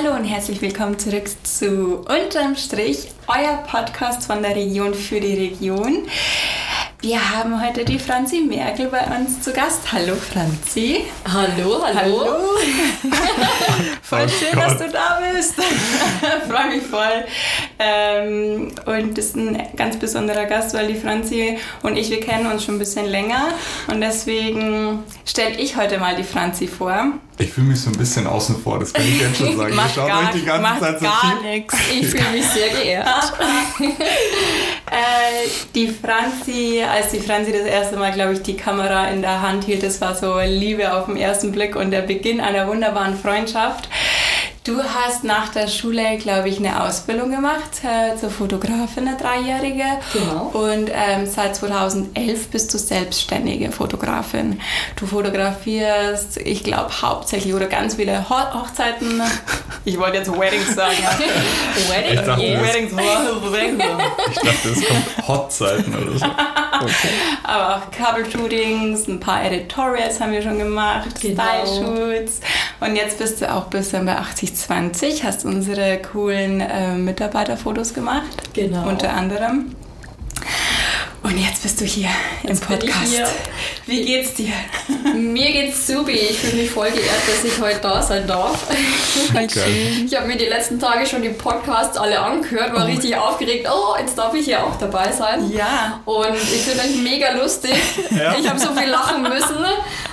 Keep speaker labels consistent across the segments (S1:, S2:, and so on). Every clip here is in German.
S1: Hallo und herzlich willkommen zurück zu Unterm Strich, euer Podcast von der Region für die Region. Wir haben heute die Franzi Merkel bei uns zu Gast. Hallo Franzi.
S2: Hallo, hallo. hallo.
S1: voll oh schön, Gott. dass du da bist. Freue mich voll. Ähm, und das ist ein ganz besonderer Gast, weil die Franzi und ich, wir kennen uns schon ein bisschen länger. Und deswegen stelle ich heute mal die Franzi vor.
S3: Ich fühle mich so ein bisschen außen vor, das kann ich jetzt schon sagen.
S1: Ihr schaut euch die ganze Zeit so gar
S2: nichts. Ich fühle mich sehr geehrt.
S1: äh, die Franzi, als die Franzi das erste Mal, glaube ich, die Kamera in der Hand hielt, das war so Liebe auf den ersten Blick und der Beginn einer wunderbaren Freundschaft. Du hast nach der Schule, glaube ich, eine Ausbildung gemacht äh, zur Fotografin, eine dreijährige.
S2: Genau.
S1: Und ähm, seit 2011 bist du selbstständige Fotografin. Du fotografierst, ich glaube, hauptsächlich oder ganz viele Ho Hochzeiten. Ich wollte jetzt Weddings sagen.
S3: Weddings, ich dachte, yes. Weddings, Weddings. Ich dachte, es kommt Hochzeiten oder so.
S1: Okay. Aber auch Couple-Shootings, ein paar Editorials haben wir schon gemacht, genau. Style-Shoots. Und jetzt bist du auch ein bisschen bei 80 2020 hast unsere coolen äh, Mitarbeiterfotos gemacht.
S2: Genau.
S1: Unter anderem. Und jetzt bist du hier jetzt im Podcast. Hier. Wie geht's dir?
S2: Mir geht's super. Ich fühle mich voll geehrt, dass ich heute da sein darf.
S1: Okay.
S2: Ich habe mir die letzten Tage schon die Podcasts alle angehört, war oh. richtig aufgeregt. Oh, jetzt darf ich hier auch dabei sein.
S1: Ja.
S2: Und ich finde euch mega lustig. Ja. Ich habe so viel lachen müssen.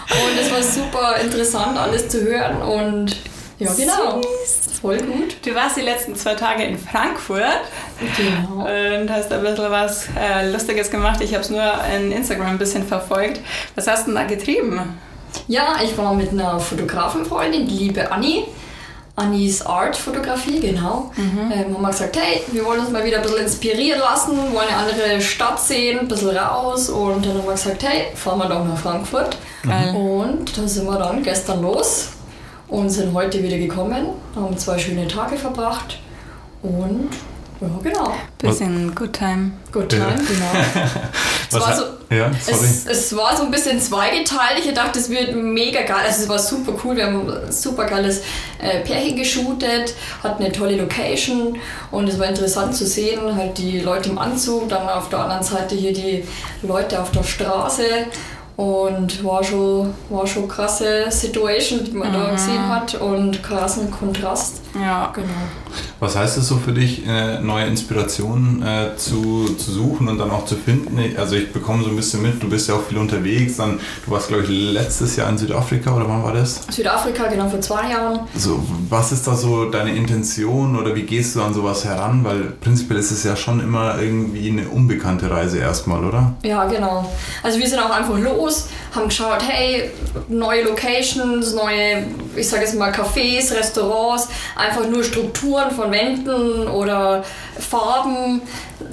S2: Und es war super interessant, alles zu hören. Und ja, genau. Süß. Voll gut.
S1: Du warst die letzten zwei Tage in Frankfurt
S2: genau.
S1: und hast ein bisschen was äh, Lustiges gemacht. Ich habe es nur in Instagram ein bisschen verfolgt. Was hast du denn da getrieben?
S2: Ja, ich war mit einer Fotografenfreundin, die liebe Anni. Annis Art Fotografie, genau. Mhm. Ähm, haben wir gesagt, hey, wir wollen uns mal wieder ein bisschen inspirieren lassen, wollen eine andere Stadt sehen, ein bisschen raus. Und dann haben wir gesagt, hey, fahren wir doch nach Frankfurt. Mhm. Und da sind wir dann gestern los und sind heute wieder gekommen, haben zwei schöne Tage verbracht und ja, genau.
S1: Bisschen Good Time.
S2: Good Time, ja. genau. es, war so, ja, es, es, war so ein bisschen zweigeteilt. Ich dachte, es wird mega geil. Also es war super cool. Wir haben ein super geiles äh, Pärchen geshootet, hatten eine tolle Location und es war interessant zu sehen, halt die Leute im Anzug, dann auf der anderen Seite hier die Leute auf der Straße und war schon, war schon krasse Situation, die man mhm. da gesehen hat und krassen Kontrast.
S1: Ja,
S2: genau.
S3: Was heißt es so für dich, äh, neue Inspirationen äh, zu, zu suchen und dann auch zu finden? Also ich bekomme so ein bisschen mit, du bist ja auch viel unterwegs. Dann, du warst, glaube ich, letztes Jahr in Südafrika oder wann war das?
S2: Südafrika, genau, vor zwei Jahren.
S3: So, was ist da so deine Intention oder wie gehst du an sowas heran? Weil prinzipiell ist es ja schon immer irgendwie eine unbekannte Reise erstmal, oder?
S2: Ja, genau. Also wir sind auch einfach los, haben geschaut, hey, neue Locations, neue, ich sage jetzt mal Cafés, Restaurants, einfach nur Strukturen von Wänden oder Farben,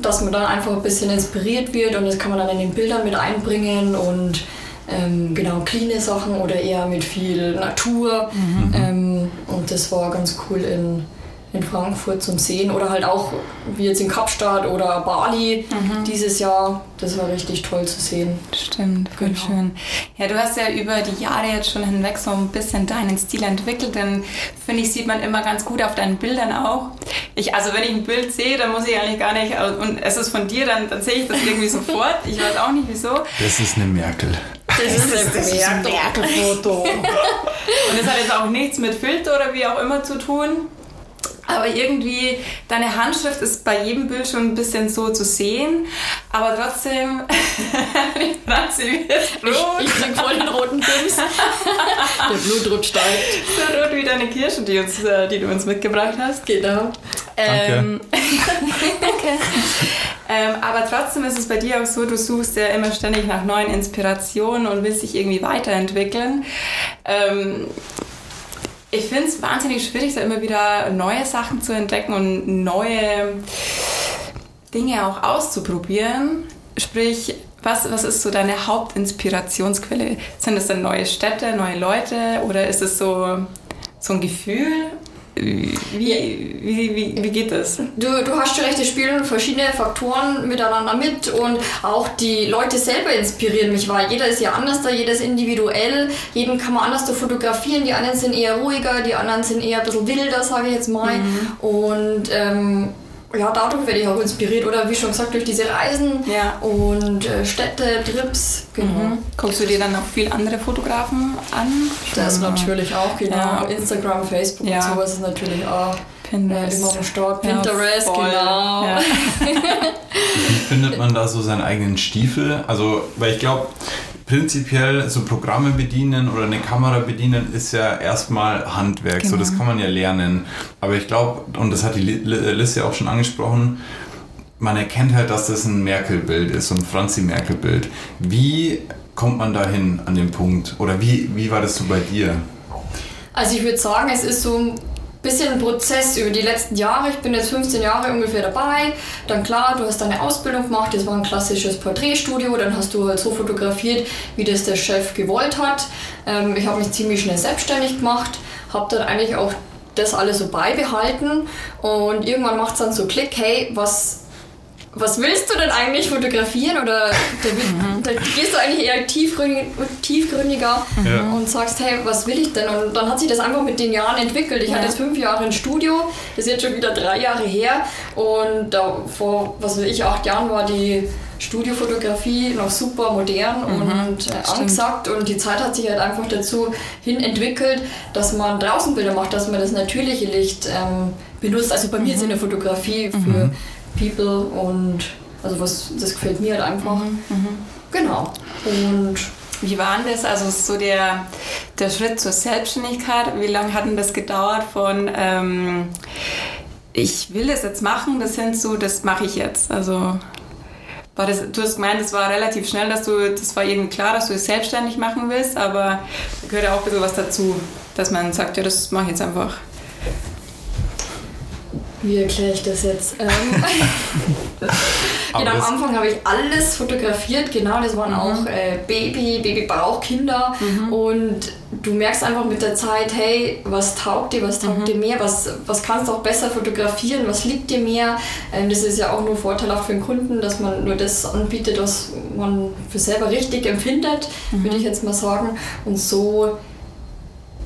S2: dass man dann einfach ein bisschen inspiriert wird und das kann man dann in den Bildern mit einbringen und ähm, genau cleane Sachen oder eher mit viel Natur. Mhm. Ähm, und das war ganz cool in in Frankfurt zum Sehen oder halt auch wie jetzt in Kapstadt oder Bali mhm. dieses Jahr. Das war richtig toll zu sehen.
S1: Stimmt, voll genau. schön. Ja, du hast ja über die Jahre jetzt schon hinweg so ein bisschen deinen Stil entwickelt, denn finde ich, sieht man immer ganz gut auf deinen Bildern auch. Ich, also wenn ich ein Bild sehe, dann muss ich eigentlich gar nicht, und es ist von dir, dann, dann sehe ich das irgendwie sofort. Ich weiß auch nicht wieso.
S3: Das ist eine Merkel.
S2: Das, das ist ein Merkel-Foto.
S1: und es hat jetzt auch nichts mit Filter oder wie auch immer zu tun. Aber irgendwie, deine Handschrift ist bei jedem Bild schon ein bisschen so zu sehen. Aber trotzdem, Franzi
S2: wird rot. Ich, ich krieg voll den roten Pims. Der Blutdruck steigt.
S1: So rot wie deine Kirsche, die, uns, äh, die du uns mitgebracht hast.
S2: Genau.
S1: Ähm, Danke. ähm, aber trotzdem ist es bei dir auch so, du suchst ja immer ständig nach neuen Inspirationen und willst dich irgendwie weiterentwickeln. Ähm, ich finde es wahnsinnig schwierig, da immer wieder neue Sachen zu entdecken und neue Dinge auch auszuprobieren. Sprich, was, was ist so deine Hauptinspirationsquelle? Sind es dann neue Städte, neue Leute oder ist es so, so ein Gefühl? Wie, wie, wie, wie geht das?
S2: Du, du hast schon recht, es spielen verschiedene Faktoren miteinander mit und auch die Leute selber inspirieren mich, weil jeder ist ja anders da, jeder ist individuell, jeden kann man anders da fotografieren, die anderen sind eher ruhiger, die anderen sind eher ein bisschen wilder, sage ich jetzt mal. Mhm. Und ähm, ja, dadurch werde ich auch inspiriert oder wie schon gesagt durch diese Reisen ja. und äh, Städte, Trips.
S1: Genau. Mhm. Guckst du dir dann auch viel andere Fotografen an?
S2: Das mhm. natürlich auch, genau. Ja. Instagram, Facebook ja. und sowas ist natürlich auch. Pinterest. Äh, immer am Start. Pinterest, genau.
S3: Wie findet man da so seinen eigenen Stiefel? Also, weil ich glaube, prinzipiell so Programme bedienen oder eine Kamera bedienen ist ja erstmal Handwerk, genau. so das kann man ja lernen. Aber ich glaube, und das hat die Liz ja auch schon angesprochen, man erkennt halt, dass das ein Merkel-Bild ist, so ein Franzi-Merkel-Bild. Wie kommt man dahin an den Punkt? Oder wie, wie war das so bei dir?
S2: Also ich würde sagen, es ist so bisschen Prozess über die letzten Jahre. Ich bin jetzt 15 Jahre ungefähr dabei. Dann klar, du hast deine Ausbildung gemacht, das war ein klassisches Porträtstudio, dann hast du halt so fotografiert, wie das der Chef gewollt hat. Ähm, ich habe mich ziemlich schnell selbstständig gemacht, habe dann eigentlich auch das alles so beibehalten und irgendwann macht es dann so Klick, hey, was was willst du denn eigentlich fotografieren? Oder da, mhm. da gehst du eigentlich eher tiefgründig, tiefgründiger mhm. und sagst, hey, was will ich denn? Und dann hat sich das einfach mit den Jahren entwickelt. Ich ja. hatte jetzt fünf Jahre ein Studio, das ist jetzt schon wieder drei Jahre her. Und da, vor, was weiß ich, acht Jahren war die Studiofotografie noch super modern mhm. und äh, angesagt. Und die Zeit hat sich halt einfach dazu hin entwickelt, dass man draußen Bilder macht, dass man das natürliche Licht ähm, benutzt. Also bei mir ist in der Fotografie für mhm. People und also was das gefällt mir halt einfach. Mhm, mhm. Genau. Und
S1: wie war denn das? Also so der, der Schritt zur Selbstständigkeit, wie lange hat denn das gedauert von ähm, ich will das jetzt machen, das hin zu, das mache ich jetzt. Also war das, du hast gemeint, es war relativ schnell, dass du, das war irgendwie klar, dass du es selbstständig machen willst, aber da gehört ja auch ein bisschen was dazu, dass man sagt, ja, das mache ich jetzt einfach.
S2: Wie erkläre ich das jetzt? Ähm, genau, am Anfang habe ich alles fotografiert, genau, das waren mhm. auch äh, Baby, Babybauch, Kinder mhm. und du merkst einfach mit der Zeit, hey, was taugt dir, was taugt mhm. dir mehr, was, was kannst du auch besser fotografieren, was liegt dir mehr. Ähm, das ist ja auch nur vorteilhaft für den Kunden, dass man nur das anbietet, was man für selber richtig empfindet, würde mhm. ich jetzt mal sagen. Und so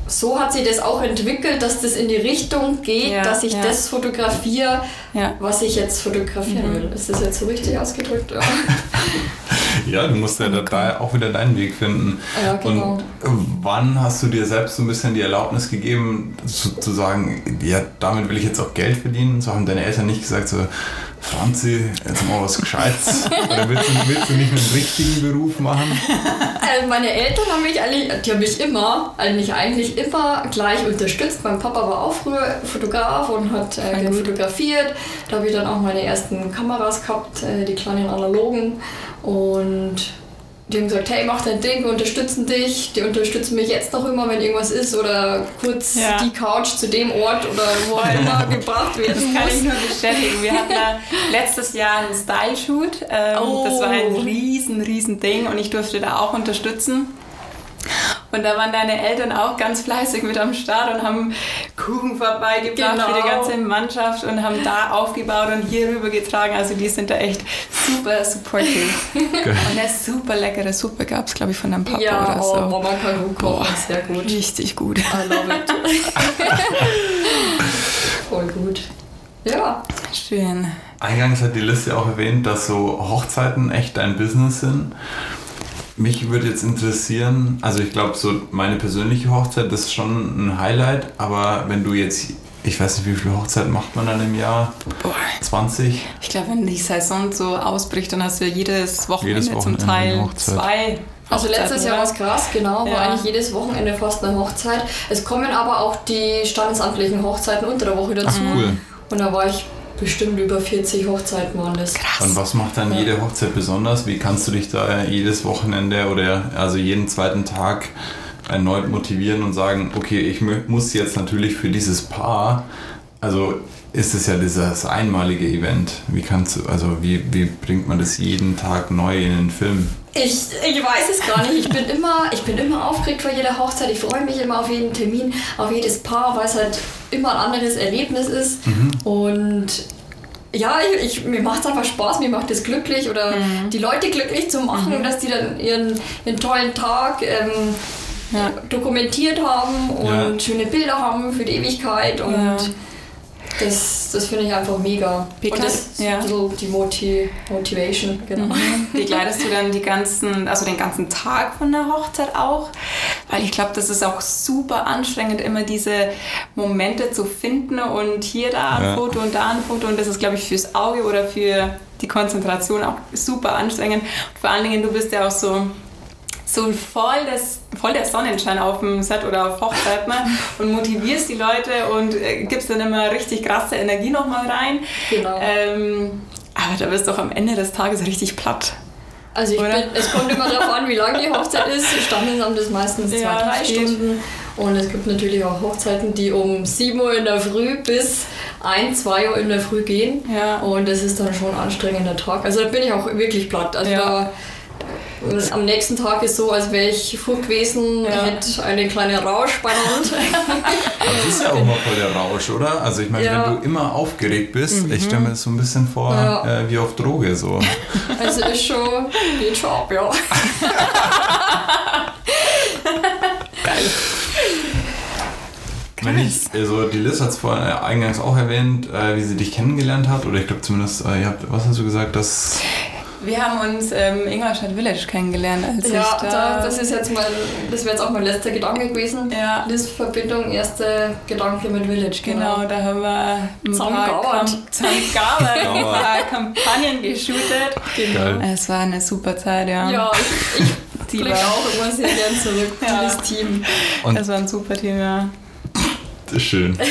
S2: so hat sich das auch entwickelt, dass das in die Richtung geht, ja, dass ich ja. das fotografiere, ja. was ich jetzt fotografieren mhm. will. Ist das jetzt so richtig ausgedrückt?
S3: Ja, du musst ja da auch wieder deinen Weg finden. Ja, genau. Und wann hast du dir selbst so ein bisschen die Erlaubnis gegeben, zu, zu sagen, ja, damit will ich jetzt auch Geld verdienen? So haben deine Eltern nicht gesagt, so, Franzi, jetzt mal was Gescheites. Oder willst du, willst du nicht einen richtigen Beruf machen?
S2: Also meine Eltern haben mich eigentlich, die haben mich immer, eigentlich eigentlich immer gleich unterstützt. Mein Papa war auch früher Fotograf und hat äh, fotografiert. Da habe ich dann auch meine ersten Kameras gehabt, äh, die kleinen analogen. Und die haben gesagt, hey, mach dein Ding, wir unterstützen dich. Die unterstützen mich jetzt noch immer, wenn irgendwas ist oder kurz ja. die Couch zu dem Ort oder wo auch immer gebracht wird.
S1: Das kann ich nur bestätigen. Wir hatten da letztes Jahr einen Style-Shoot. Ähm, oh. Das war ein riesen, riesen Ding und ich durfte da auch unterstützen. Und da waren deine Eltern auch ganz fleißig mit am Start und haben Kuchen vorbeigebracht genau. für die genau. ganze Mannschaft und haben da aufgebaut und hier rüber getragen. Also die sind da echt super supportive. und eine super leckere Suppe gab es, glaube ich, von deinem Papa ja, oder so.
S2: Ja, Mama kann gut kochen, sehr gut.
S1: Richtig gut.
S2: I love it. Voll gut. Ja.
S1: Schön.
S3: Eingangs hat die Liste auch erwähnt, dass so Hochzeiten echt dein Business sind. Mich würde jetzt interessieren, also ich glaube, so meine persönliche Hochzeit, das ist schon ein Highlight, aber wenn du jetzt, ich weiß nicht, wie viele Hochzeiten macht man dann im Jahr? Boah. 20?
S1: Ich glaube, wenn die Saison so ausbricht, dann hast du ja jedes Wochenende, jedes Wochenende zum Teil zwei.
S2: Also letztes Jahr war es krass, genau, ja. war eigentlich jedes Wochenende fast eine Hochzeit. Es kommen aber auch die standesamtlichen Hochzeiten unter der Woche dazu. Ach, cool. Und da war ich bestimmt über 40 Hochzeiten waren das.
S3: Krass. Und was macht dann ja. jede Hochzeit besonders? Wie kannst du dich da jedes Wochenende oder also jeden zweiten Tag erneut motivieren und sagen, okay, ich muss jetzt natürlich für dieses Paar, also ist es ja dieses einmalige Event. Wie kannst du, also wie, wie bringt man das jeden Tag neu in den Film?
S2: Ich, ich weiß es gar nicht. Ich bin, immer, ich bin immer aufgeregt vor jeder Hochzeit. Ich freue mich immer auf jeden Termin, auf jedes Paar, weil es halt immer ein anderes Erlebnis ist. Und ja, ich, ich, mir macht es einfach Spaß, mir macht es glücklich oder die Leute glücklich zu machen, dass die dann ihren, ihren tollen Tag ähm,
S1: Ja.
S2: dokumentiert haben und
S3: Ja.
S2: schöne Bilder haben für die Ewigkeit. Und
S1: Ja.
S2: Das, das finde ich einfach mega.
S1: Wie
S2: und das ist
S1: ja.
S2: so die Moti Motivation, genau.
S1: Begleitest du dann die ganzen, also den ganzen Tag von der Hochzeit auch? Weil ich glaube, das ist auch super anstrengend, immer diese Momente zu finden und hier da ein
S3: Ja.
S1: Foto und da ein Foto und das ist, glaube ich, fürs Auge oder für die Konzentration auch super anstrengend. Und vor allen Dingen, du bist ja auch so so voll, das, voll der Sonnenschein auf dem Set oder auf Hochzeit ne? und motivierst die Leute und äh, gibst dann immer richtig krasse Energie nochmal rein.
S2: Genau.
S1: Ähm, aber da bist du auch am Ende des Tages richtig platt.
S2: Also ich
S1: Oder?
S2: bin, es kommt immer darauf an, wie lang die Hochzeit ist. Haben das meistens zwei,
S1: Ja,
S2: drei. Stunden. Und es gibt natürlich auch Hochzeiten, die um 7 Uhr in der Früh bis 1, 2 Uhr in der Früh gehen.
S1: Ja.
S2: Und das ist dann schon ein anstrengender Tag. Also da bin ich auch wirklich platt. Also
S1: Ja.
S2: da, am nächsten Tag ist so, als wäre ich fort gewesen,
S1: Ja.
S2: hätte eine kleine Rausch bei der Hand.
S3: Aber das ist ja auch mal voll der Rausch, oder? Also ich meine,
S2: Ja.
S3: wenn du immer aufgeregt bist, ich stelle mir das so ein bisschen vor
S2: Ja.
S3: äh, wie auf Droge so.
S2: Also ist schon, geht schon ab, ja.
S3: Wenn ich, also die Liz hat es vorhin äh, eingangs auch erwähnt, äh, wie sie dich kennengelernt hat, oder ich glaube zumindest, äh, ihr habt, was hast du gesagt, dass
S1: Wir haben uns im Ingolstadt Village kennengelernt. Als
S2: Ja,
S1: ich da,
S2: da, das ist jetzt mein, das wäre jetzt auch mein letzter Gedanke gewesen.
S1: Ja.
S2: Liz-Verbindung, erster Gedanke mit Village,
S1: Genau, da haben wir
S2: zusammengauert,
S1: ein
S3: Gauert.
S1: paar Kampagnen geshootet.
S3: Geil.
S1: Es war eine super Zeit, ja.
S2: Ja, ich, ich blicke auch immer sehr gern zurück,
S1: Ja.
S2: dieses Team.
S3: Und-
S1: Es war ein super Team, ja.
S3: Das ist schön.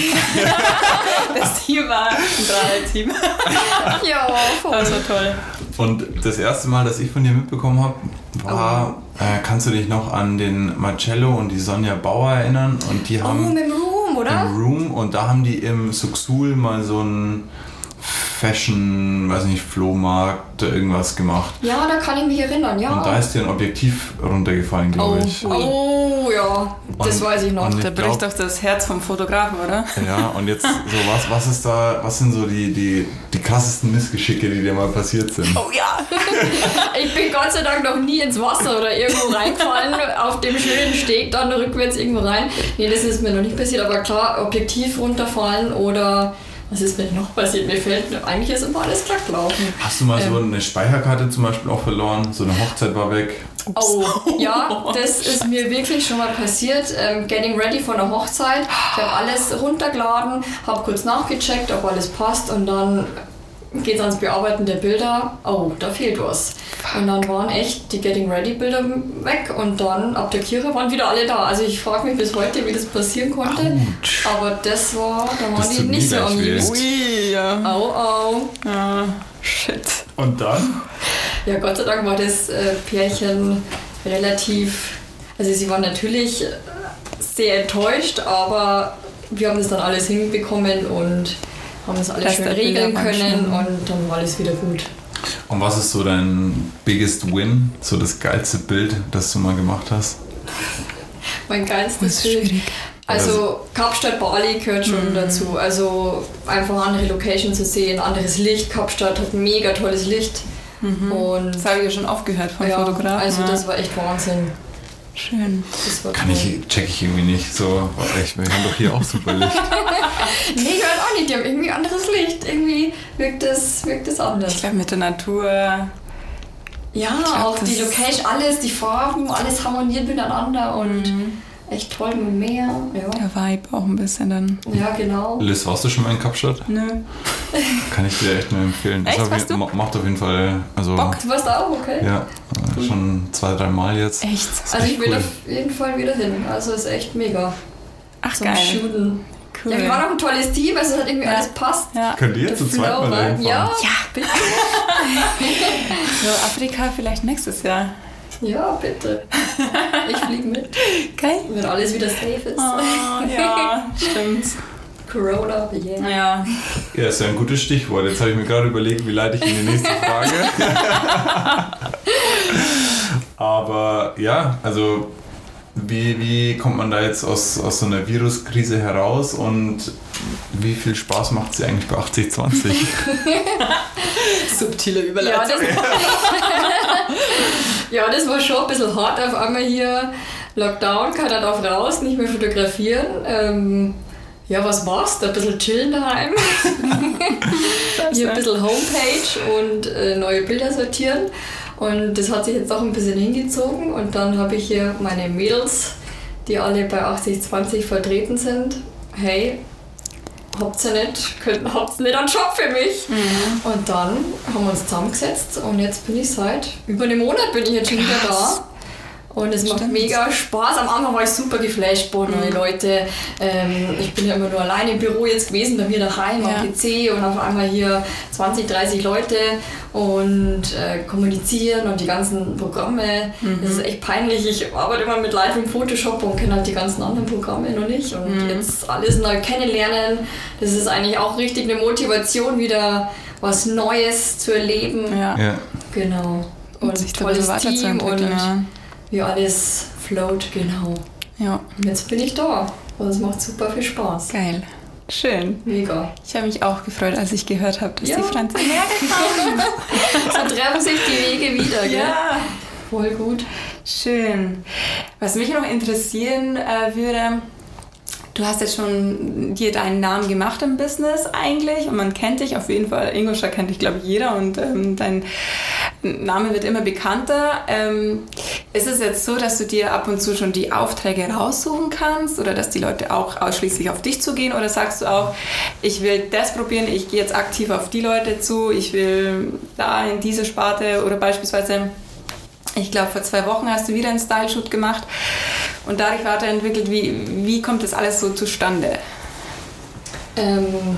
S1: Das Team war ein Dreierteam.
S2: Ja, voll.
S1: Das war toll.
S3: Und das erste Mal, dass ich von dir mitbekommen habe, war, äh, kannst du dich noch an den Marcello und die Sonja Bauer erinnern? Und die
S2: Oh,
S3: haben
S2: mit dem Room, oder?
S3: im Room und da haben die im Suxul mal so einen Fashion, weiß nicht, Flohmarkt, irgendwas gemacht.
S2: Ja, da kann ich mich erinnern, ja.
S3: Und da ist dir ein Objektiv runtergefallen, glaube
S1: Oh.
S3: ich.
S2: oh, ja, das
S3: Und-
S2: weiß ich noch.
S1: Da
S3: Ich
S1: bricht doch das Herz vom Fotografen, oder?
S3: Ja, und jetzt so, was, was ist da, was sind so die, die, die krassesten Missgeschicke, die dir mal passiert sind?
S1: Oh ja.
S2: Ich bin Gott sei Dank noch nie ins Wasser oder irgendwo reingefallen, auf dem schönen Steg dann rückwärts irgendwo rein. Nee, das ist mir noch nicht passiert, aber klar, Objektiv runterfallen oder was ist mir noch passiert? Mir fällt, eigentlich ist immer alles glatt gelaufen.
S3: Hast du mal so
S2: Ähm.
S3: eine Speicherkarte zum Beispiel auch verloren? So eine Hochzeit war weg?
S2: Oh, ja, das ist mir wirklich schon mal passiert. Ähm, getting ready for eine Hochzeit. Ich habe alles runtergeladen, habe kurz nachgecheckt, ob alles passt und dann geht es ans Bearbeiten der Bilder. Oh, da fehlt was. Und dann waren echt die Getting Ready Bilder weg und dann ab der Kirche waren wieder alle da. Also ich frage mich bis heute, wie das passieren konnte.
S3: Autsch.
S2: Aber das war, da waren
S3: Das
S2: die nicht so amused.
S1: Ui, ja.
S2: Au, au.
S1: ja. Shit.
S3: Und dann?
S2: Ja, Gott sei Dank war das äh, Pärchen relativ. Also, sie waren natürlich äh, sehr enttäuscht, aber wir haben das dann alles hinbekommen und haben das alles schön regeln können und dann war alles wieder gut.
S3: Und was ist so dein biggest win? So das geilste Bild, das du mal gemacht hast?
S2: Mein geilstes Bild.
S1: schwierig.
S2: Also Kapstadt Bali gehört schon
S1: Mhm.
S2: dazu. Also einfach andere Location zu sehen, anderes Licht. Kapstadt hat mega tolles Licht. Und
S1: Das habe ich ja schon oft gehört vom
S2: ja,
S1: Fotografen.
S2: also das war echt Wahnsinn.
S1: Schön.
S2: Das war
S3: Kann
S2: toll.
S3: ich, check ich irgendwie nicht. So, ich, wir haben doch hier auch super Licht.
S2: Nee, gehört auch nicht. Die haben irgendwie anderes Licht. Irgendwie wirkt es, wirkt es anders.
S1: Ich glaube, mit der Natur.
S2: Ja,
S1: glaub,
S2: auch die Location, alles, die Farben, alles harmoniert miteinander und echt toll mit dem Meer. Ja,
S1: Der Vibe auch ein bisschen dann.
S2: ja genau.
S3: Liz, warst du schon mal in Kapstadt?
S1: Nö.
S3: Kann ich dir echt nur empfehlen.
S1: Echt? Warst du?
S3: ma- Macht auf jeden Fall, also
S1: Bock?
S2: Du warst auch, okay?
S3: ja, äh, schon zwei, drei Mal jetzt.
S1: Echt?
S2: Also
S3: echt
S2: ich will
S3: cool.
S2: auf jeden Fall wieder hin. Also ist echt mega.
S1: Ach,
S2: Zum
S1: geil.
S2: Shooten.
S1: Cool.
S2: Ja, wir waren auch ein tolles Team, also es hat irgendwie
S1: Ja.
S2: alles passt.
S1: ja.
S3: Könnt ihr
S2: Der
S3: zu zweit
S2: Flow
S3: mal dahin fahren?
S2: Ja,
S1: Ja.
S2: bitte.
S1: So, Afrika vielleicht nächstes Jahr.
S2: Ja, bitte. Ich fliege mit,
S1: Geil.
S2: wenn alles wieder safe ist.
S1: Oh, ja, stimmt.
S2: Corona, yeah.
S1: Ja.
S3: Ja, ist ja ein gutes Stichwort. Jetzt habe ich mir gerade überlegt, wie leite ich in die nächste Frage. Aber ja, also wie, wie kommt man da jetzt aus, aus so einer Viruskrise heraus und wie viel Spaß macht sie eigentlich bei 80-20?
S1: Subtile
S2: Ja
S1: Überleitung.
S2: das, ja, das war schon ein bisschen hart auf einmal hier. Lockdown, keiner darf raus, nicht mehr fotografieren. Ähm, ja, was machst du? Ein bisschen chillen daheim. hier ein bisschen Homepage und äh, neue Bilder sortieren. Und das hat sich jetzt auch ein bisschen hingezogen. Und dann habe ich hier meine Mädels, die alle bei 80-20 vertreten sind. Hey, habt ihr nicht, könnt, habt ihr nicht einen Job für mich? Und dann haben wir uns zusammengesetzt und jetzt bin ich seit über einem Monat bin ich jetzt schon wieder da. Und es macht mega Spaß. Am Anfang war ich super geflasht, boah, neue Leute. Ähm, ich bin ja immer nur alleine im Büro jetzt gewesen, bei mir daheim
S1: Ja.
S2: am PC und auf einmal hier 20, 30 Leute und äh, kommunizieren und die ganzen Programme. Das ist echt peinlich. Ich arbeite immer mit Lightroom Photoshop und kenne halt die ganzen anderen Programme noch nicht. Und jetzt alles neu kennenlernen. Das ist eigentlich auch richtig eine Motivation, wieder was Neues zu erleben.
S1: Ja.
S3: ja.
S2: Genau.
S1: Und sich da ein bisschen weiterzuentwickeln. Ja.
S2: Wie alles float, genau.
S1: ja,
S2: Und jetzt bin ich da. Und es macht super viel Spaß.
S1: geil. Schön.
S2: Mega.
S1: Ich habe mich auch gefreut, als ich gehört habe, dass
S2: Ja.
S1: die Franzi hergekommen
S2: So treffen sich die Wege wieder,
S1: ist.
S2: gell?
S1: Ja.
S2: Voll gut.
S1: Schön. Was mich noch interessieren äh, würde, du hast jetzt schon dir deinen Namen gemacht im Business eigentlich und man kennt dich auf jeden Fall. Ingolstadt kennt dich, glaube ich, jeder und ähm, dein Name wird immer bekannter. Ähm, ist es jetzt so, dass du dir ab und zu schon die Aufträge raussuchen kannst oder dass die Leute auch ausschließlich auf dich zugehen oder sagst du auch, ich will das probieren, ich gehe jetzt aktiv auf die Leute zu, ich will da in diese Sparte oder beispielsweise ich glaube, vor zwei Wochen hast du wieder einen Style-Shoot gemacht und dadurch weiterentwickelt. Wie, wie kommt das alles so zustande?
S2: Ähm,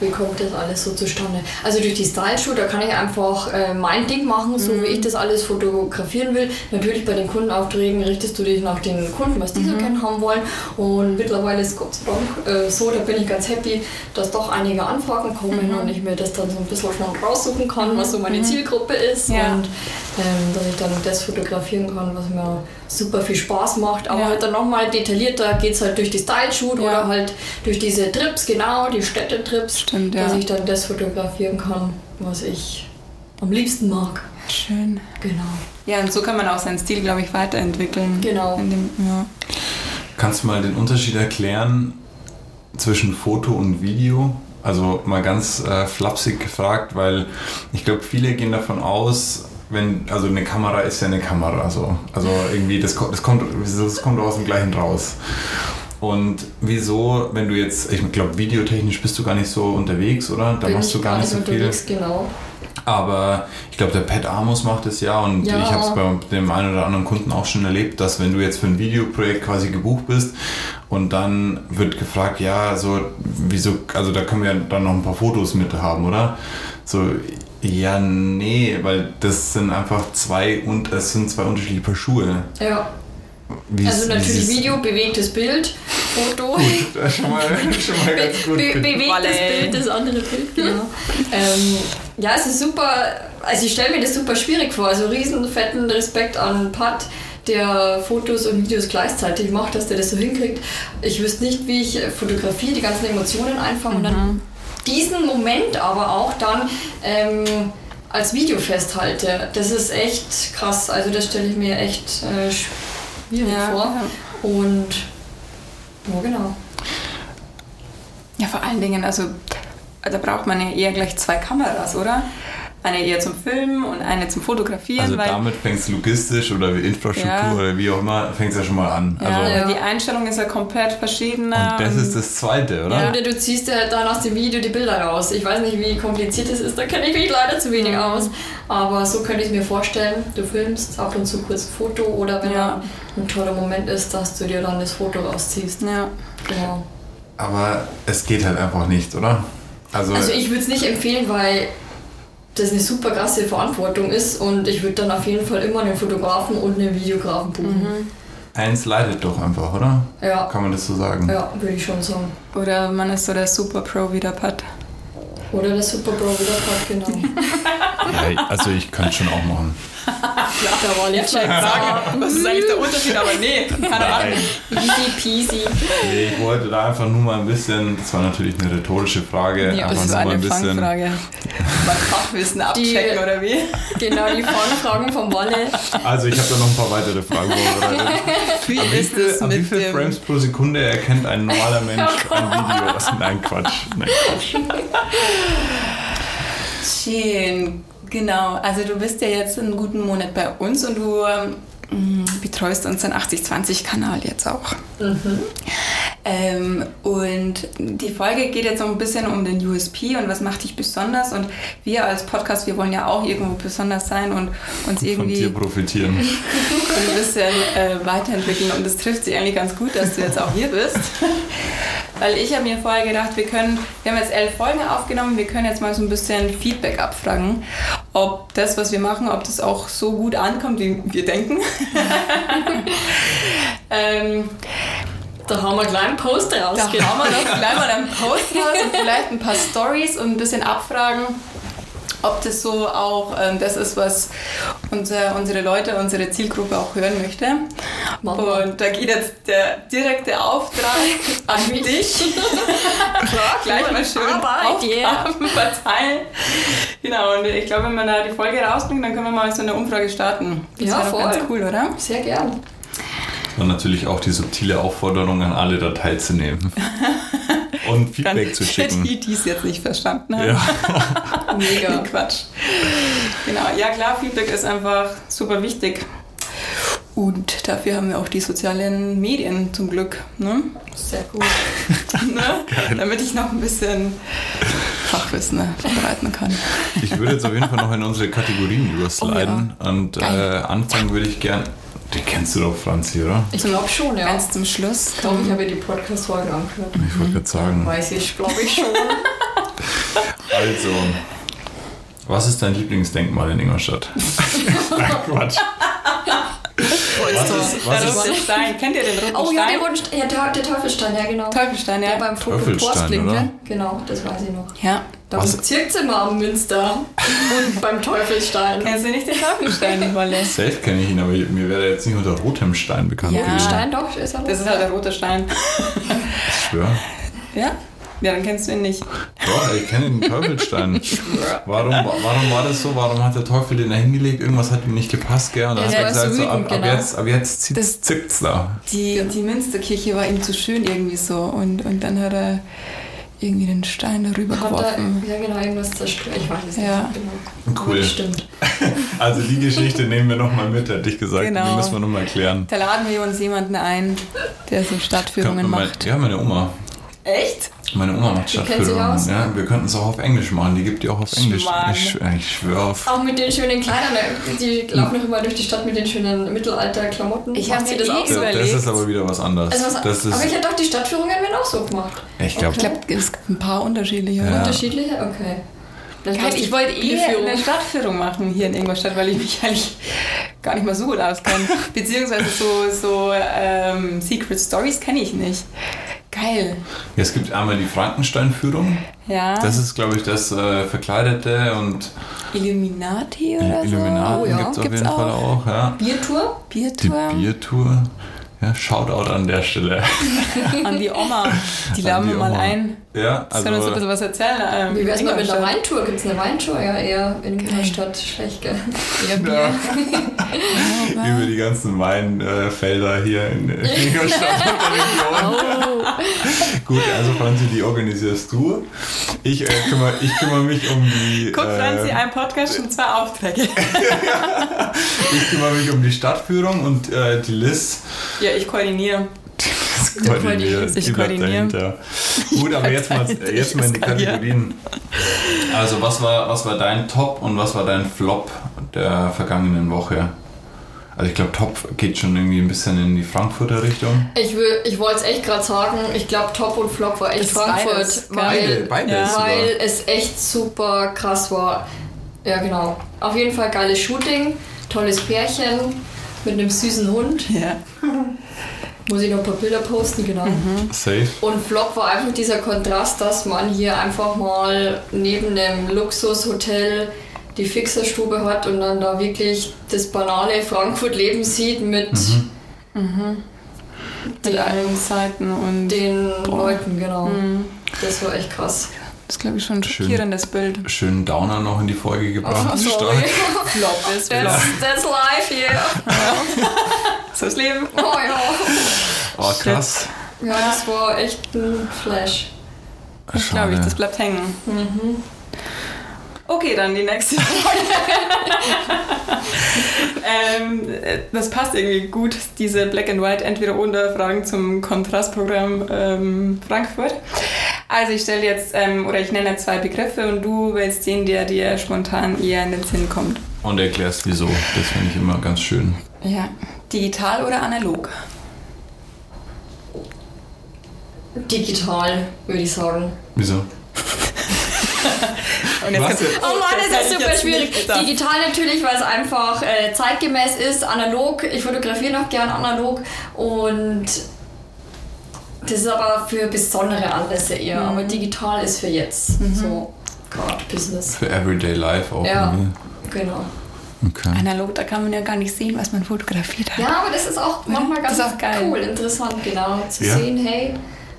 S2: wie kommt das alles so zustande? Also durch die Style-Shoot, da kann ich einfach äh, mein Ding machen, so wie ich das alles fotografieren will. Natürlich bei den Kundenaufträgen richtest du dich nach den Kunden, was die so gerne haben wollen. Und mittlerweile ist Gott sei Dank äh, so, da bin ich ganz happy, dass doch einige Anfragen kommen und ich mir das dann so ein bisschen schon raussuchen kann, was so meine Zielgruppe ist.
S1: Ja.
S2: Und ähm, dass ich dann das fotografieren kann, was mir super viel Spaß macht. Aber
S1: Ja.
S2: halt dann nochmal detaillierter geht es halt durch die Style-Shoot
S1: Ja.
S2: oder halt durch diese Trips, genau, die Städtetrips,
S1: Stimmt, ja.
S2: dass ich dann das fotografieren kann, was ich am liebsten mag.
S1: Schön.
S2: Genau.
S1: Ja, und so kann man auch seinen Stil, glaube ich, weiterentwickeln.
S2: Genau.
S1: In dem, ja.
S3: Kannst du mal den Unterschied erklären zwischen Foto und Video? Also mal ganz äh, flapsig gefragt, weil ich glaube, viele gehen davon aus, wenn, also eine Kamera ist ja eine Kamera, so. Also irgendwie, das, das, kommt, das kommt aus dem gleichen raus. Und wieso, wenn du jetzt, ich glaube, videotechnisch bist du gar nicht so unterwegs, oder? Da
S2: Bin
S3: machst du gar nicht so viel.
S2: unterwegs, Genau.
S3: Aber ich glaube, der Pat Amos macht es ja und
S2: Ja.
S3: ich habe es bei dem einen oder anderen Kunden auch schon erlebt, dass wenn du jetzt für ein Videoprojekt quasi gebucht bist und dann wird gefragt, ja, so, wieso, also da können wir dann noch ein paar Fotos mit haben, oder? So, ja, nee, weil das sind einfach zwei und es sind zwei unterschiedliche Paar Schuhe.
S2: Ja.
S3: Wie
S2: Also natürlich Video, bewegtes Bild, Foto.
S3: Das ist schon mal, schon mal ganz gut.
S2: Be bewegtes
S1: Wolle.
S2: Bild, das andere Bild, genau. ähm, ja, es ist super, also ich stelle mir das super schwierig vor. Also riesen fetten Respekt an Pat, der Fotos und Videos gleichzeitig macht, dass der das so hinkriegt. Ich wüsste nicht, wie ich Fotografie, die ganzen Emotionen einfange und dann diesen Moment aber auch dann ähm, als Video festhalte. Das ist echt krass. Also das stelle ich mir echt äh, schwierig
S1: Ja,
S2: vor.
S1: ja.
S2: Und ja, genau.
S1: ja, vor allen Dingen, also da braucht man ja eher gleich zwei Kameras, oder? Eine eher zum Filmen und eine zum Fotografieren.
S3: Also
S1: weil,
S3: damit fängst du logistisch oder wie Infrastruktur
S1: Ja.
S3: oder wie auch immer, fängst du ja schon mal an.
S1: ja,
S3: Also,
S2: Ja.
S1: die Einstellung ist ja komplett verschiedener.
S3: und das ist das Zweite, oder?
S2: Ja, oder du ziehst dir halt dann aus dem Video die Bilder raus. Ich weiß nicht, wie kompliziert das ist, da kenne ich mich leider zu wenig
S1: Mhm.
S2: aus. Aber so könnte ich es mir vorstellen. Du filmst ab und zu kurz ein Foto oder wenn
S1: Ja.
S2: ein toller Moment ist, dass du dir dann das Foto rausziehst.
S1: ja.
S2: Genau.
S3: Aber es geht halt einfach nicht, oder? Also,
S2: Also ich würde es nicht empfehlen, weil das eine super krasse Verantwortung ist und ich würde dann auf jeden Fall immer einen Fotografen und einen Videografen buchen.
S3: eins leidet doch einfach, oder?
S2: Ja.
S3: Kann man das so sagen?
S2: Ja, würde ich schon sagen.
S1: Oder man ist so der Super Pro wie der Pat.
S2: Oder der Super Bowl wieder Part, genau.
S3: Ja, also ich könnte schon auch machen.
S2: Da war jetzt schon
S1: Sagen, was ist eigentlich der Unterschied? Aber nee, keine Ahnung.
S2: easy peasy.
S3: Nee, ich wollte da einfach nur mal ein bisschen, das war natürlich eine rhetorische Frage,
S1: Ja,
S3: einfach
S1: das ist
S3: nur mal
S1: eine
S3: ein bisschen.
S1: Fangfrage. Mal Fachwissen abchecken
S2: Die-
S1: oder wie?
S2: Genau, die Fangfragen vom Walle.
S3: Also ich habe da noch ein paar weitere Fragen vorbereitet.
S1: Wie
S3: Ab wie
S1: ist
S3: viel,
S1: es
S3: ab wie
S1: mit
S3: viel. Frames pro Sekunde erkennt ein normaler Mensch ein Video? Was? Nein, Quatsch. Nein, Quatsch.
S1: Schön, genau. Also du bist ja jetzt einen guten Monat bei uns und du ähm, betreust unseren 80-20-Kanal jetzt auch. Ähm, und die Folge geht jetzt so ein bisschen um den USP und was macht dich besonders. Und wir als Podcast, wir wollen ja auch irgendwo besonders sein und uns
S3: Von
S1: irgendwie
S3: dir profitieren.
S1: ein bisschen äh, weiterentwickeln. Und es trifft sich eigentlich ganz gut, dass du jetzt auch hier bist. Weil ich habe mir vorher gedacht, wir können, wir haben jetzt elf Folgen aufgenommen, wir können jetzt mal so ein bisschen Feedback abfragen, ob das, was wir machen, ob das auch so gut ankommt, wie wir denken. ähm,
S2: Da haben wir gleich einen Post
S1: da
S2: rausgegeben.
S1: haben wir noch gleich mal einen Post raus und vielleicht ein paar Stories und ein bisschen abfragen, ob das so auch ähm, das ist, was unser, unsere Leute, unsere Zielgruppe auch hören möchte.
S2: Wir.
S1: Und da geht jetzt der direkte Auftrag an dich. Gleich mal schön
S2: Arbeit, yeah.
S1: Aufgaben verteilen. Genau, und ich glaube, wenn wir da die Folge rausbringen, dann können wir mal so eine Umfrage starten. Das
S2: Ja,
S1: wäre doch ganz
S2: voll.
S1: cool, oder?
S2: Sehr gern.
S3: Und natürlich auch die subtile Aufforderung an alle, da teilzunehmen. Und Feedback
S1: Dann
S3: zu
S1: für
S3: schicken.
S1: die, die es jetzt nicht verstanden haben.
S3: Ja.
S2: Mega.
S1: Nee, Quatsch. Genau, ja klar, Feedback ist einfach super wichtig. Und dafür haben wir auch die sozialen Medien zum Glück. Ne?
S2: Sehr gut.
S1: ne? Damit ich noch ein bisschen Fachwissen ne, verbreiten kann.
S3: Ich würde jetzt auf jeden Fall noch in unsere Kategorien übersliden. Und äh, anfangen würde ich gern. Die kennst du doch, Franzi, oder?
S2: Ich glaube schon, ja.
S1: Ganz zum Schluss.
S2: Ich glaube, ich habe die Podcast-Folge angehört.
S3: Ich wollte gerade sagen.
S2: Weiß ich, glaube ich schon.
S3: Also, was ist dein Lieblingsdenkmal in Ingolstadt? Nein, Quatsch. Was ist, was
S1: der
S3: ist
S1: rote Stein. Kennt ihr den roten
S2: Oh ja,
S1: Stein?
S2: der, Roten- ja, der, der Teufelstein, ja genau.
S1: Teufelstein,
S2: Der
S1: ja.
S2: beim Vogel
S3: Teufelstein,
S2: Porstling,
S3: oder?
S2: ne? Genau, das weiß ich noch.
S1: Ja.
S2: Darum
S3: Was?
S2: zirkt's immer am Münster und beim Teufelstein.
S1: Kennst du nicht den Teufelstein, Wolle?
S3: Safe kenne ich ihn, aber mir wäre er jetzt nicht unter rotem Stein bekannt
S1: Ja.
S3: gewesen.
S2: Stein doch, ist er
S1: Das ist halt der rote Stein.
S3: Ich schwör.
S1: Ja? Ja, dann kennst du ihn nicht.
S3: Doch, ich kenne den Teufelstein. Warum, warum war das so? Warum hat der Teufel den da hingelegt? Irgendwas hat ihm nicht gepasst, gell? Und dann
S2: Ja,
S3: hat er gesagt, so, ab,
S2: wütend,
S3: ab
S2: genau.
S3: jetzt, ab jetzt zieht,
S1: Das-
S3: zickt's da.
S1: Die, die Münsterkirche war ihm zu schön irgendwie so. Und, und dann hat er irgendwie den Stein darüber
S2: Hat
S1: geworfen.
S2: ja genau, irgendwas zerstört. Ich weiß es
S1: Ja.
S2: nicht genau.
S3: Cool.
S2: Stimmt.
S3: Also die Geschichte nehmen wir nochmal mit, hätte ich gesagt.
S1: Genau.
S3: Die müssen wir nochmal klären.
S1: Da laden wir uns jemanden ein, der so Stadtführungen macht.
S3: ja, meine Oma.
S1: Echt?
S3: Meine Oma macht Stadtführungen.
S2: aus?
S3: Ja, wir könnten es auch auf Englisch machen. Die gibt die auch auf Englisch. Ich, schwör- ich schwöre auf.
S2: Auch mit den schönen Kleidern. Die laufen noch immer durch die Stadt mit den schönen Mittelalter-Klamotten.
S1: Ich
S2: Macht
S1: hab
S2: sie
S1: mir
S2: das
S1: eh
S2: auch so?
S1: über-
S3: Das
S1: überlegt.
S3: ist aber wieder was anderes.
S2: Also was,
S3: das ist,
S2: aber ich hätte doch die Stadtführungen werden auch so gemacht.
S3: ich glaube,
S1: Ich glaube, es gibt ein paar unterschiedliche.
S3: Ja.
S2: Unterschiedliche? Okay.
S1: Geil, ich wollte eh eine Stadtführung machen hier in Ingolstadt, weil ich mich eigentlich gar nicht mal so gut auskenne. Beziehungsweise so, so ähm, Secret Stories kenne ich nicht. Geil.
S3: Ja, es gibt einmal die Frankenstein-Führung.
S1: Ja.
S3: Das ist, glaube ich, das äh, Verkleidete und
S1: Illuminati oder
S3: Illuminaten
S2: Oh ja,
S3: gibt es auf jeden Fall auch. Ja.
S2: Biertour?
S1: so.
S3: Die
S1: Biertour.
S3: Biertour. Ja, Shoutout an der Stelle.
S1: An die Oma. Die laden wir mal ein.
S3: Ja,
S1: Soll uns ein
S3: also
S1: bisschen was erzählen? Ähm,
S2: Wie wär's mal mit einer. Weintour? Gibt es eine Weintour? Ja, eher in der Stadt. Schlecht, gell?
S1: Ja, Bier.
S3: ja, über die ganzen Weinfelder hier in Ingolstadt und der Region. Gut, also Franzi, die organisierst du. Ich, äh, kümmere, ich kümmere mich um die.
S1: Guck, Franzi,
S3: äh,
S1: ein Podcast und zwei Aufträge.
S3: ich kümmere mich um die Stadtführung und äh, die Liz
S1: Ja, ich koordiniere.
S3: Das koordiniert.
S1: Ich koordiniere.
S3: Gut, aber jetzt mal, jetzt mal in die. Kategorien. Also, was war, was war dein Top und was war dein Flop der vergangenen Woche? Also, ich glaube, Top geht schon irgendwie ein bisschen in die Frankfurter Richtung.
S2: Ich, will- ich wollte es echt gerade sagen, ich glaube Top und Flop war echt
S1: Das
S2: Frankfurt,
S1: beides,
S2: weil,
S3: Beide
S1: Ja.
S3: sogar.
S2: weil es echt super krass war. Ja genau. Auf jeden Fall geiles Shooting, tolles Pärchen mit einem süßen Hund.
S1: Ja.
S2: Muss ich noch ein paar Bilder posten, genau.
S3: Safe.
S2: Und Flop war einfach dieser Kontrast, dass man hier einfach mal neben einem Luxushotel die Fixerstube hat und dann da wirklich das banale Frankfurt-Leben sieht mit
S1: Mit allen Seiten und
S2: den
S1: Boah.
S2: Leuten, genau.
S1: Mhm.
S2: Das war echt krass.
S1: Das ist, glaube ich, schon ein
S3: Schön.
S1: schockierendes Bild.
S3: Schönen Downer noch in die Folge gebracht.
S2: Oh, sorry.
S1: Flop ist.
S2: That's, that's life here.
S1: So ist das Leben.
S2: Oh ja.
S3: Oh, krass.
S2: Ja, das war echt ein Flash.
S1: Das glaube ich,
S3: Schade.
S1: das bleibt hängen. Okay, dann die nächste Frage. ähm, äh, das passt irgendwie gut, diese Black and White Entweder-Oder-Fragen zum Kontrastprogramm ähm, Frankfurt. Also ich stelle jetzt, ähm, oder ich nenne zwei Begriffe und du wählst den, der dir spontan eher in den Sinn kommt.
S3: Und erklärst wieso. Das finde ich immer ganz schön.
S1: Ja. Digital oder analog?
S2: Digital, würde ich sagen.
S3: Wieso?
S1: Und jetzt kannst?
S2: Oh Mann,
S1: das
S2: ist super schwierig. Digital natürlich, weil es einfach äh, zeitgemäß ist, analog. Ich fotografiere noch gern analog und das ist aber für besondere Anlässe eher. Aber digital ist für jetzt. So, gerade Business.
S3: Für Everyday Life auch.
S2: Ja.
S3: irgendwie.
S2: Genau.
S3: Okay.
S1: Analog, da kann man ja gar nicht sehen, was man fotografiert hat.
S2: Ja, aber das ist auch manchmal
S1: Das
S2: ganz
S1: auch geil.
S2: cool, interessant, genau. Zu
S3: Ja.
S2: sehen, hey,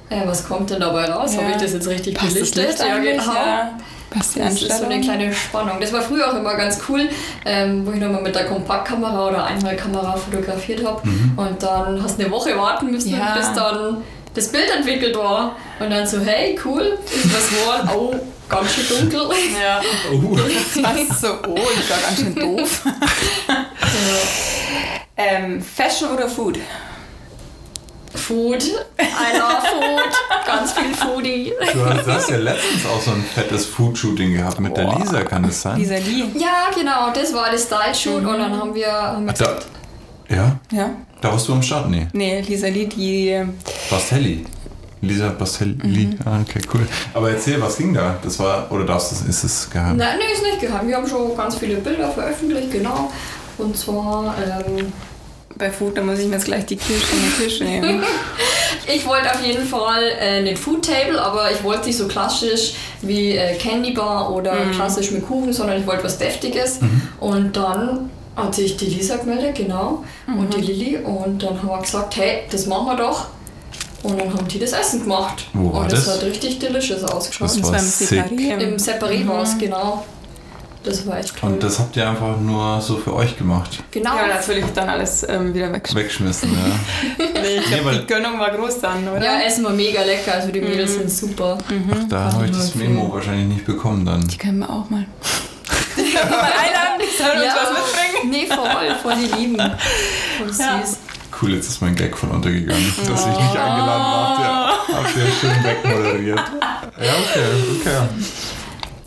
S2: äh, was kommt denn dabei raus?
S1: Ja.
S2: Habe ich das jetzt richtig
S1: Passt? Licht eigentlich?
S2: genau.
S1: Ja. Die
S2: Das ist so eine kleine Spannung. Das war früher auch immer ganz cool, ähm, wo ich nochmal mit der Kompaktkamera oder Einmalkamera fotografiert habe. Und dann hast du eine Woche warten müssen,
S1: Ja.
S2: bis dann das Bild entwickelt war. Und dann so, hey, cool, ist was geworden. Oh, ganz schön dunkel.
S1: Ja.
S3: Uh,
S1: Was so, oh, ich war ganz schön doof. ähm, Fashion oder Food?
S2: Food, I love Food, ganz viel Foodie.
S3: du hast, du hast ja letztens auch so ein fettes Food-Shooting gehabt mit der
S1: Boah.
S3: Lisa, kann das sein?
S1: Lisa Lee.
S2: Ja, genau, das war das Style-Shoot und dann haben wir, haben wir
S3: Da, ja?
S1: Ja.
S3: Da warst du am Start? Nee.
S1: Nee, Lisa Lee, die.
S3: Bastelli. Lisa Bastelli.
S1: Mhm.
S3: Ah, okay, cool. Aber erzähl, was ging da? Das war, oder darfst du, ist es geheim?
S2: nein, nee, ist nicht geheim. Wir haben schon ganz viele Bilder veröffentlicht, genau. Und zwar, ähm,
S1: Bei Food, da muss ich mir jetzt gleich die Kirsche in den Tisch nehmen.
S2: Ich wollte auf jeden Fall äh, einen Food Table, aber ich wollte nicht so klassisch wie äh, Candy Bar oder klassisch mit Kuchen, sondern ich wollte was Deftiges. Und dann hat sich die Lisa gemeldet, genau, und die Lilly. Und dann haben wir gesagt, hey, das machen wir doch. Und dann haben die das Essen gemacht.
S3: Wo war
S2: und das,
S3: das?
S2: hat richtig delicious ausgeschaut.
S3: Das
S1: Das
S3: war
S1: im. Separé.
S2: Im Separé war es, genau. Das war echt toll.
S3: Und das habt ihr einfach nur so für euch gemacht.
S2: genau.
S1: Ja, natürlich dann alles ähm, wieder wegschmeißen.
S3: Wegschmissen, ja.
S1: Nee, ich glaub, die Gönnung war groß dann, oder?
S2: ja, Essen war mega lecker, also die Mädels sind super.
S3: Ach, da habe ich das
S2: nur
S3: Memo wahrscheinlich nicht bekommen dann.
S1: Die können wir auch mal. Die können wir mal einladen, die sollen uns was mitbringen.
S2: Nee, voll, voll die lieben. Voll süß.
S1: Ja.
S3: Cool, jetzt ist mein Gag von untergegangen, dass ich nicht eingeladen war. Habt ihr, habt ihr schön wegmoderiert. Ja, okay, okay.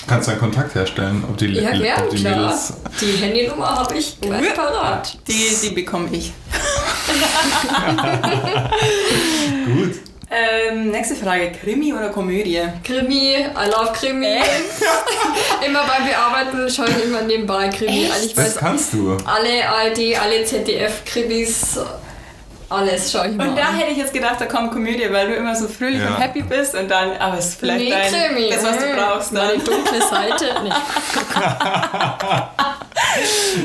S3: Kannst du einen Kontakt herstellen, ob die,
S2: Ja, gern,
S3: ob die
S2: klar.
S3: Mädels.
S2: Die Handynummer habe ich gleich parat.
S1: Die, die bekomme ich.
S3: Gut.
S1: Ähm, nächste Frage. Krimi oder Komödie?
S2: Krimi, I love Krimi. immer beim Bearbeiten schaue ich immer nebenbei Krimi. Also ich
S3: Das
S2: weiß
S3: kannst du.
S2: alle ARD, alle ZDF-Krimis, alles schaue ich mal
S1: Und da
S2: an.
S1: hätte ich jetzt gedacht, da kommt Komödie, weil du immer so fröhlich
S3: Ja.
S1: und happy bist und dann, aber es ist vielleicht
S2: Nee,
S1: dein,
S2: Krimi.
S1: das, was du
S2: mm,
S1: brauchst.
S2: Meine
S1: Dann.
S2: dunkle Seite. Nicht.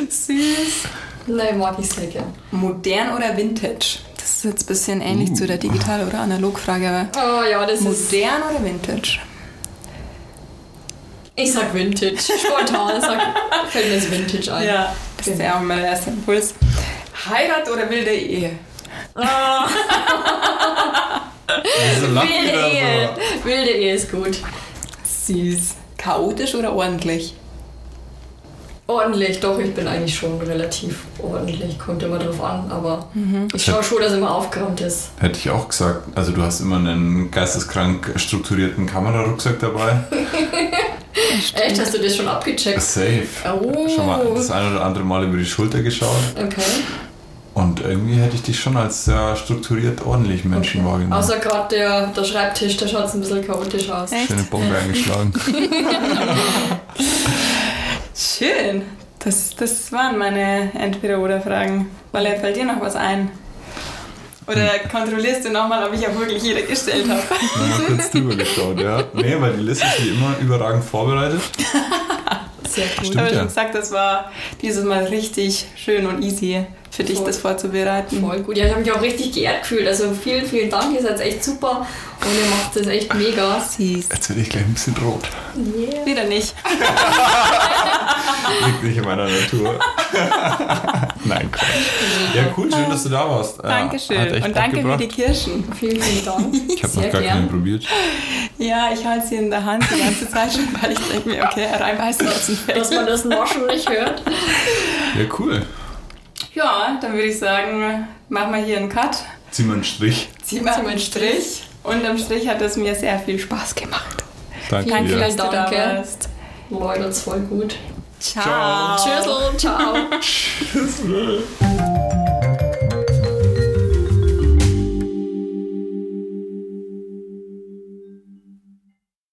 S1: Süß.
S2: Nein, mag ich sehr gern.
S1: Modern oder Vintage? Das ist jetzt ein bisschen ähnlich
S3: Uh.
S1: zu der Digital- oder Analogfrage, aber
S2: Oh ja, das ist.
S1: modern oder Vintage?
S2: Ich sag Vintage. Spontan sag, fällt mir das Vintage ein.
S1: Ja, das ist ja auch mein erster Impuls. Heirat oder wilde Ehe?
S3: Ihr
S2: Wilde Ehe.
S3: so?
S2: Wilde Ehe ist gut.
S1: Süß. Chaotisch oder ordentlich?
S2: Ordentlich, doch, ich bin eigentlich schon relativ ordentlich. Kommt immer drauf an, aber ich schaue schon, dass immer aufgeräumt ist.
S3: Hätte ich auch gesagt. Also du hast immer einen geisteskrank strukturierten Kamerarucksack dabei.
S2: Echt, hast du das schon abgecheckt?
S3: Safe.
S2: Oh.
S3: Schon mal das ein oder andere Mal über die Schulter geschaut.
S2: Okay.
S3: Und irgendwie hätte ich dich schon als sehr strukturiert ordentlich Menschen wahrgenommen.
S2: Außer gerade der, der Schreibtisch, der schaut ein bisschen chaotisch aus.
S1: Echt?
S3: Schöne Bombe eingeschlagen.
S1: Schön. Das, das waren meine Entweder-Oder-Fragen. Weil fällt dir noch was ein? Oder kontrollierst du nochmal, ob ich auch wirklich jede gestellt habe?
S3: Mal kurz drüber geschaut, ja. Nee, weil die Liste ist wie immer überragend vorbereitet.
S2: Sehr gut.
S3: Stimmt,
S1: Ich habe
S3: ja.
S1: schon gesagt, das war dieses Mal richtig schön und easy für dich,
S2: Voll.
S1: das vorzubereiten.
S2: Voll gut. Ja, ich habe mich auch richtig geehrt gefühlt. Also vielen, vielen Dank. Ihr seid echt super und ihr macht das echt mega.
S1: Süß.
S3: Jetzt werde ich gleich ein bisschen rot.
S2: Yeah.
S1: Wieder nicht.
S3: Liegt nicht in meiner Natur. Nein, Quatsch. Ja, cool, schön, dass du da warst. Hat
S1: Dankeschön.
S3: echt
S1: Und danke für
S3: gebracht.
S1: die Kirschen.
S2: Vielen, vielen Dank.
S3: Ich habe noch gar keine
S2: gern.
S3: probiert.
S1: Ja, ich halte sie in der Hand die ganze Zeit schon, weil ich denke mir, okay, reinbeißen jetzt ein
S2: Dass man das Naschen nicht hört.
S3: Ja, cool.
S1: Ja, dann würde ich sagen, machen wir hier einen Cut.
S3: Zieh mal einen Strich.
S1: Ziehen wir einen Strich. Unterm Strich hat es mir sehr viel Spaß gemacht.
S3: Danke
S2: vielen
S1: dass du da
S2: Danke.
S1: warst.
S2: Leute, das ist voll gut.
S1: Ciao.
S3: Ciao.
S2: Tschüss, ciao.
S3: Tschüss.